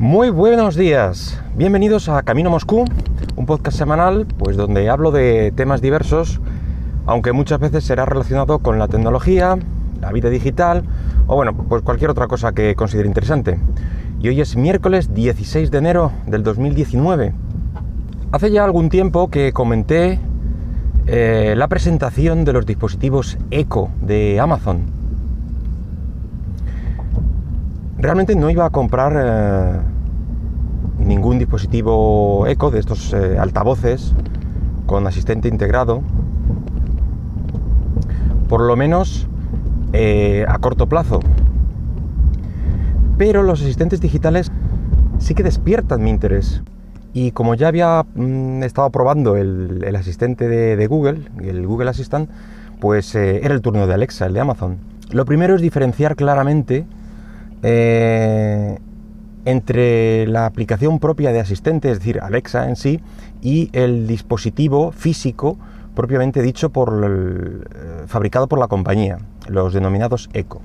Muy buenos días, bienvenidos a Camino Moscú, un podcast semanal pues donde hablo de temas diversos, aunque muchas veces será relacionado con la tecnología, la vida digital o bueno, pues cualquier otra cosa que considere interesante. Y hoy es miércoles 16 de enero del 2019. Hace ya algún tiempo que comenté eh, la presentación de los dispositivos Echo de Amazon. Realmente no iba a comprar eh, ningún dispositivo Echo de estos eh, altavoces con asistente integrado, por lo menos eh, a corto plazo. Pero los asistentes digitales sí que despiertan mi interés. Y como ya había mm, estado probando el, asistente de, Google, el Google Assistant, pues era el turno de Alexa, el de Amazon. Lo primero es diferenciar claramente eh, entre la aplicación propia de asistente, es decir, Alexa en sí, y el dispositivo físico propiamente dicho por el, eh, fabricado por la compañía, los denominados Echo.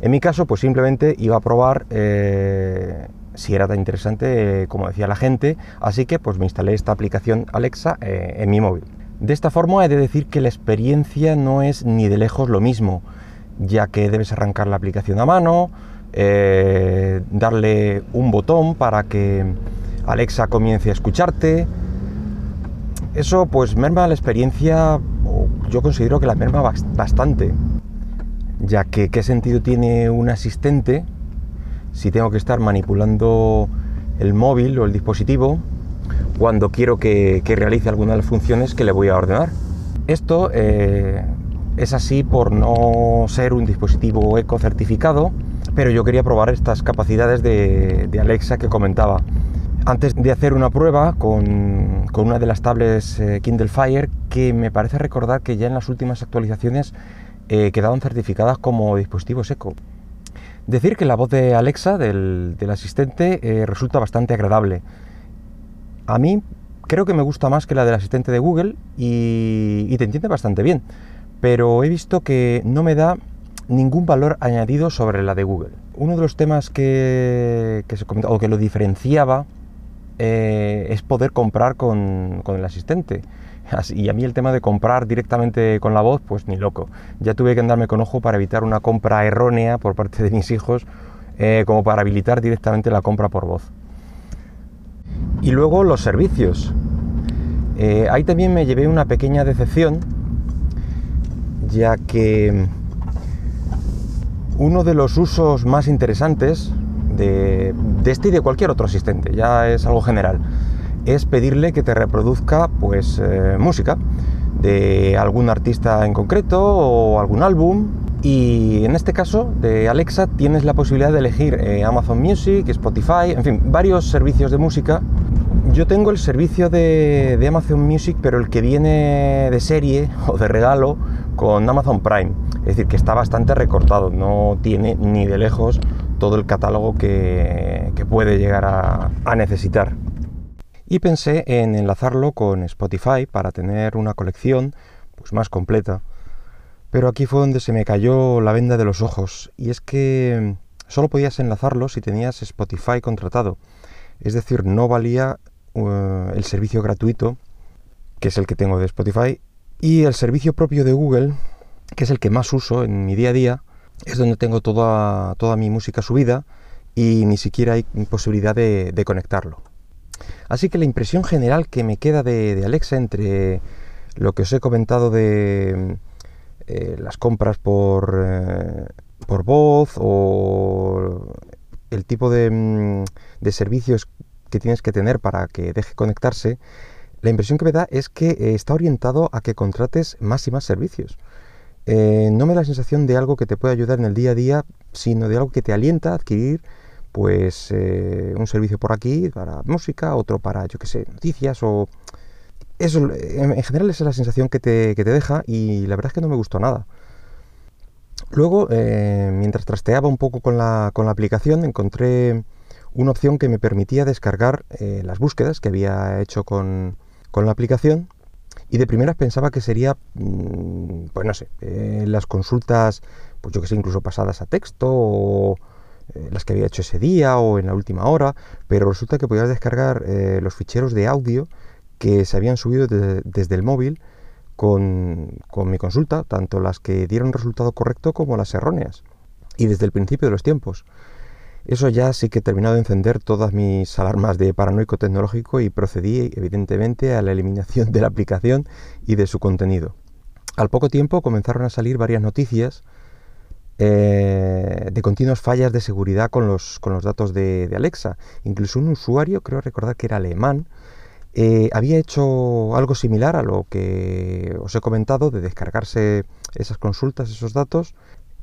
En mi caso, pues simplemente iba a probar eh, si era tan interesante como decía la gente, así que pues me instalé esta aplicación Alexa en mi móvil. De esta forma he de decir que la experiencia no es ni de lejos lo mismo, ya que debes arrancar la aplicación a mano, eh, darle un botón para que Alexa comience a escucharte. Eso pues merma la experiencia, yo considero que la merma bastante, ya que qué sentido tiene un asistente si tengo que estar manipulando el móvil o el dispositivo cuando quiero que, realice alguna de las funciones que le voy a ordenar. Esto eh, es así por no ser un dispositivo eco certificado, pero yo quería probar estas capacidades de, Alexa que comentaba. Antes de hacer una prueba con, una de las tablets eh, Kindle Fire, que me parece recordar que ya en las últimas actualizaciones eh, quedaron certificadas como dispositivos eco. Decir que la voz de Alexa, del, asistente, eh, resulta bastante agradable. A mí creo que me gusta más que la del asistente de Google y te entiende bastante bien, pero he visto que no me da ningún valor añadido sobre la de Google. Uno de los temas que, se comentaba, o que lo diferenciaba eh, es poder comprar con, el asistente. y a mí el tema de comprar directamente con la voz, pues ni loco. Ya tuve que andarme con ojo para evitar una compra errónea por parte de mis hijos, eh, como para habilitar directamente la compra por voz. Y luego los servicios. Eh, ahí también me llevé una pequeña decepción, ya que uno de los usos más interesantes de, este y de cualquier otro asistente, ya es algo general, es pedirle que te reproduzca pues eh, música de algún artista en concreto o algún álbum y en este caso de Alexa tienes la posibilidad de elegir eh, Amazon Music, Spotify, en fin, varios servicios de música. Yo tengo el servicio de, de Amazon Music, pero el que viene de serie o de regalo con Amazon Prime. Es decir, que está bastante recortado, no tiene ni de lejos todo el catálogo que, puede llegar a, necesitar. Y pensé en enlazarlo con Spotify para tener una colección pues, más completa. Pero aquí fue donde se me cayó la venda de los ojos. Y es que solo podías enlazarlo si tenías Spotify contratado. Es decir, no valía uh, el servicio gratuito, que es el que tengo de Spotify, y el servicio propio de Google, que es el que más uso en mi día a día, es donde tengo toda, toda mi música subida y ni siquiera hay posibilidad de, conectarlo. Así que la impresión general que me queda de, Alexa entre lo que os he comentado de eh, las compras por, eh, por voz o el tipo de, mm, de, servicios que tienes que tener para que deje conectarse, la impresión que me da es que eh, está orientado a que contrates más y más servicios. Eh, no me da la sensación de algo que te puede ayudar en el día a día, sino de algo que te alienta a adquirir pues eh, un servicio por aquí para música, otro para, yo qué sé, noticias o... Eso, en, general esa es la sensación que te, deja y la verdad es que no me gustó nada. Luego, eh, mientras trasteaba un poco con la, con la, aplicación, encontré una opción que me permitía descargar las búsquedas que había hecho con, con la aplicación y de primeras pensaba que sería, mm, pues no sé, eh, las consultas, pues yo que sé, incluso pasadas a texto eh, las que había hecho ese día o en la última hora, pero resulta que podías descargar eh, los ficheros de audio que se habían subido desde el móvil con, con, mi consulta, tanto las que dieron resultado correcto como las erróneas, y desde el principio de los tiempos. Eso ya sí que he terminado de encender todas mis alarmas de paranoico tecnológico y procedí evidentemente a la eliminación de la aplicación y de su contenido. Al poco tiempo comenzaron a salir varias noticias eh, de continuas fallas de seguridad con los, con los datos de, Alexa. Incluso un usuario, creo recordar que era alemán, eh, había hecho algo similar a lo que os he comentado de descargarse esas consultas, esos datos,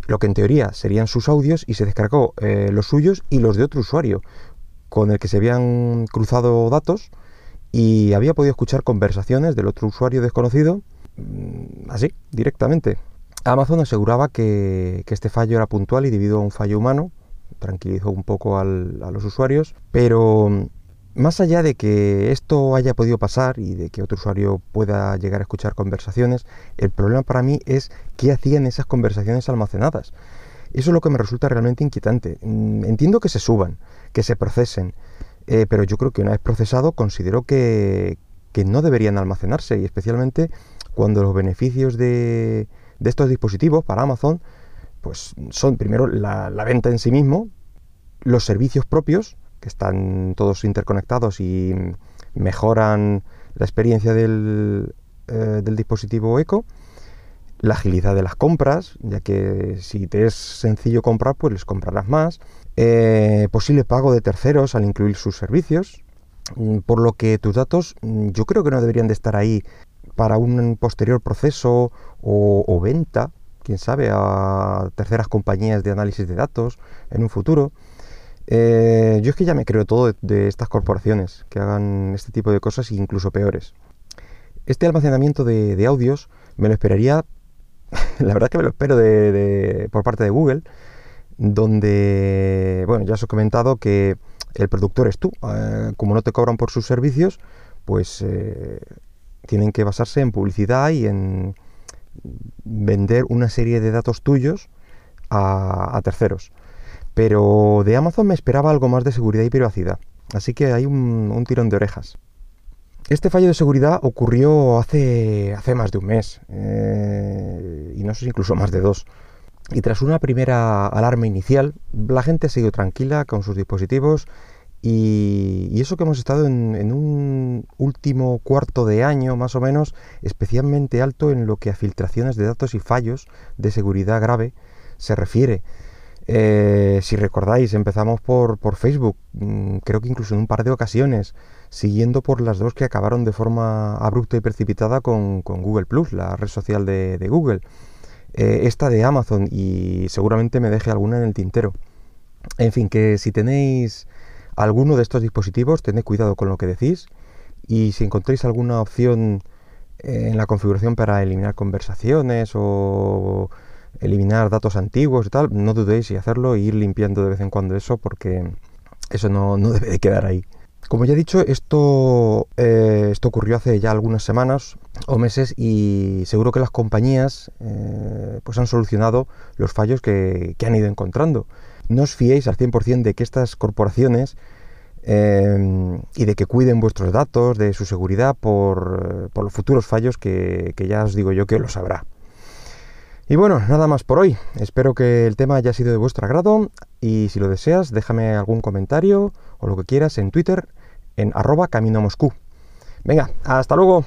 lo que en teoría serían sus audios y se descargó eh, los suyos y los de otro usuario con el que se habían cruzado datos y había podido escuchar conversaciones del otro usuario desconocido mm, así, directamente. Amazon aseguraba que, este fallo era puntual y debido a un fallo humano, tranquilizó un poco a los usuarios, pero más allá de que esto haya podido pasar y de que otro usuario pueda llegar a escuchar conversaciones, el problema para mí es qué hacían esas conversaciones almacenadas. Eso es lo que me resulta realmente inquietante. Mm, entiendo que se suban, que se procesen, eh, pero yo creo que una vez procesado considero que, no deberían almacenarse y especialmente cuando los beneficios de, de estos dispositivos para Amazon, pues son primero la, venta en sí mismo, los servicios propios, que están todos interconectados y mejoran la experiencia del, eh, dispositivo Eco, la agilidad de las compras, ya que si te es sencillo comprar, pues les comprarás más, eh, posible pago de terceros al incluir sus servicios, mm, por lo que tus datos mm, yo creo que no deberían de estar ahí para un posterior proceso o, venta, quién sabe, a terceras compañías de análisis de datos en un futuro. Eh, yo es que ya me creo todo de, estas corporaciones que hagan este tipo de cosas, incluso peores. Este almacenamiento de, audios me lo esperaría, la verdad que me lo espero de, por parte de Google, donde, bueno, ya os he comentado que el productor es tú. Eh, como no te cobran por sus servicios, pues eh, tienen que basarse en publicidad y en vender una serie de datos tuyos a, terceros. Pero de Amazon me esperaba algo más de seguridad y privacidad. Así que hay un, tirón de orejas. Este fallo de seguridad ocurrió hace, más de un mes, eh, y no sé, incluso más de dos. Y tras una primera alarma inicial, la gente seguido tranquila con sus dispositivos y, eso que hemos estado en, un último cuarto de año más o menos especialmente alto en lo que a filtraciones de datos y fallos de seguridad grave se refiere. Eh, si recordáis, empezamos por, Facebook, mm, creo que incluso en un par de ocasiones, siguiendo por las dos que acabaron de forma abrupta y precipitada con, Google Plus, la red social de, Google. Eh, esta de Amazon y seguramente me deje alguna en el tintero. En fin, que si tenéis alguno de estos dispositivos, tened cuidado con lo que decís y si encontréis alguna opción eh, en la configuración para eliminar conversaciones o eliminar datos antiguos y tal, no dudéis en hacerlo e ir limpiando de vez en cuando eso porque eso no, debe de quedar ahí. Como ya he dicho, esto, eh, esto ocurrió hace ya algunas semanas o meses y seguro que las compañías eh, pues han solucionado los fallos que, que han ido encontrando no os fiéis al 100% de que estas corporaciones em, y de que cuiden vuestros datos, de su seguridad por, los futuros fallos que, ya os digo yo que lo sabrá. Y bueno, nada más por hoy. Espero que el tema haya sido de vuestro agrado y si lo deseas, déjame algún comentario o lo que quieras en Twitter en arroba camino Moscú. Venga, hasta luego.